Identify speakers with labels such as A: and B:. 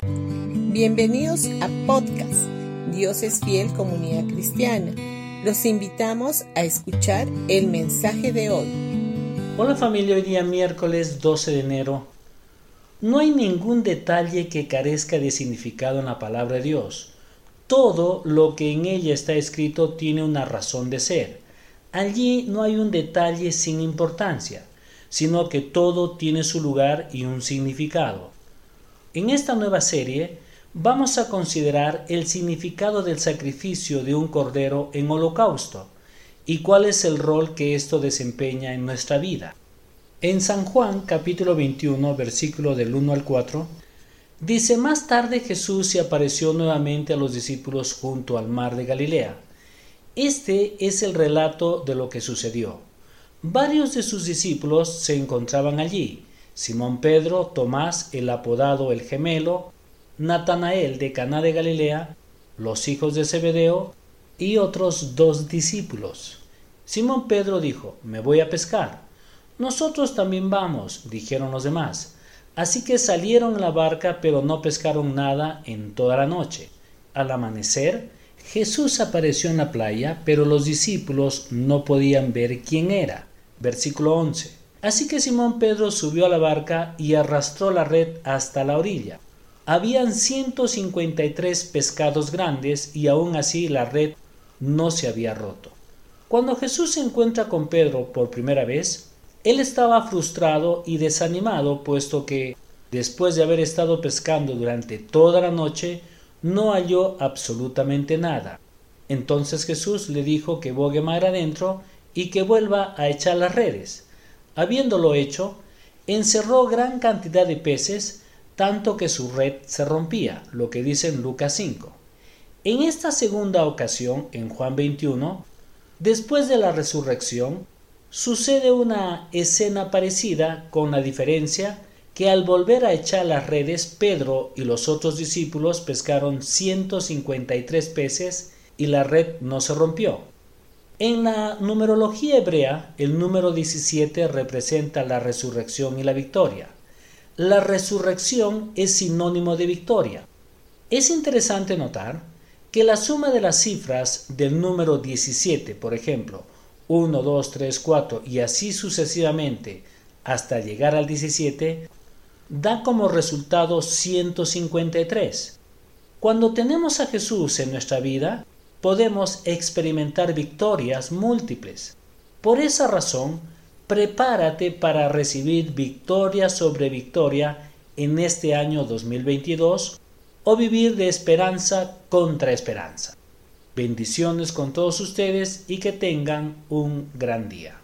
A: Bienvenidos a podcast Dios es fiel comunidad cristiana. Los invitamos a escuchar el mensaje de hoy.
B: Hola familia, hoy día miércoles 12 de enero. No hay ningún detalle que carezca de significado en la palabra de Dios. Todo lo que en ella está escrito tiene una razón de ser. Allí no hay un detalle sin importancia, sino que todo tiene su lugar y un significado. En esta nueva serie vamos a considerar el significado del sacrificio de un cordero en holocausto y cuál es el rol que esto desempeña en nuestra vida. En San Juan capítulo 21 versículo del 1 al 4 dice más tarde Jesús se apareció nuevamente a los discípulos junto al mar de Galilea. Este es el relato de lo que sucedió. Varios de sus discípulos se encontraban allí. Simón Pedro, Tomás, el apodado el gemelo, Natanael de Caná de Galilea, los hijos de Zebedeo y otros dos discípulos. Simón Pedro dijo, me voy a pescar. Nosotros también vamos, dijeron los demás. Así que salieron la barca, pero no pescaron nada en toda la noche. Al amanecer, Jesús apareció en la playa, pero los discípulos no podían ver quién era. Versículo 11. Así que Simón Pedro subió a la barca y arrastró la red hasta la orilla habían 153 pescados grandes y aún así la red no se había roto. Cuando Jesús se encuentra con Pedro por primera vez, él estaba frustrado y desanimado puesto que, después de haber estado pescando durante toda la noche, no halló absolutamente nada. Entonces Jesús le dijo que bogue mar adentro y que vuelva a echar las redes. Habiéndolo hecho, encerró gran cantidad de peces tanto que su red se rompía, lo que dice en Lucas 5. En esta segunda ocasión, en Juan 21, después de la resurrección, sucede una escena parecida con la diferencia que al volver a echar las redes, Pedro y los otros discípulos pescaron 153 peces y la red no se rompió. En la numerología hebrea, el número 17 representa la resurrección y la victoria la resurrección es sinónimo de victoria. Es interesante notar que la suma de las cifras del número 17, por ejemplo, 1, 2, 3, 4 y así sucesivamente hasta llegar al 17, da como resultado 153. Cuando tenemos a Jesús en nuestra vida, podemos experimentar victorias múltiples. Por esa razón, prepárate para recibir victoria sobre victoria en este año 2022 o vivir de esperanza contra esperanza. Bendiciones con todos ustedes y que tengan un gran día.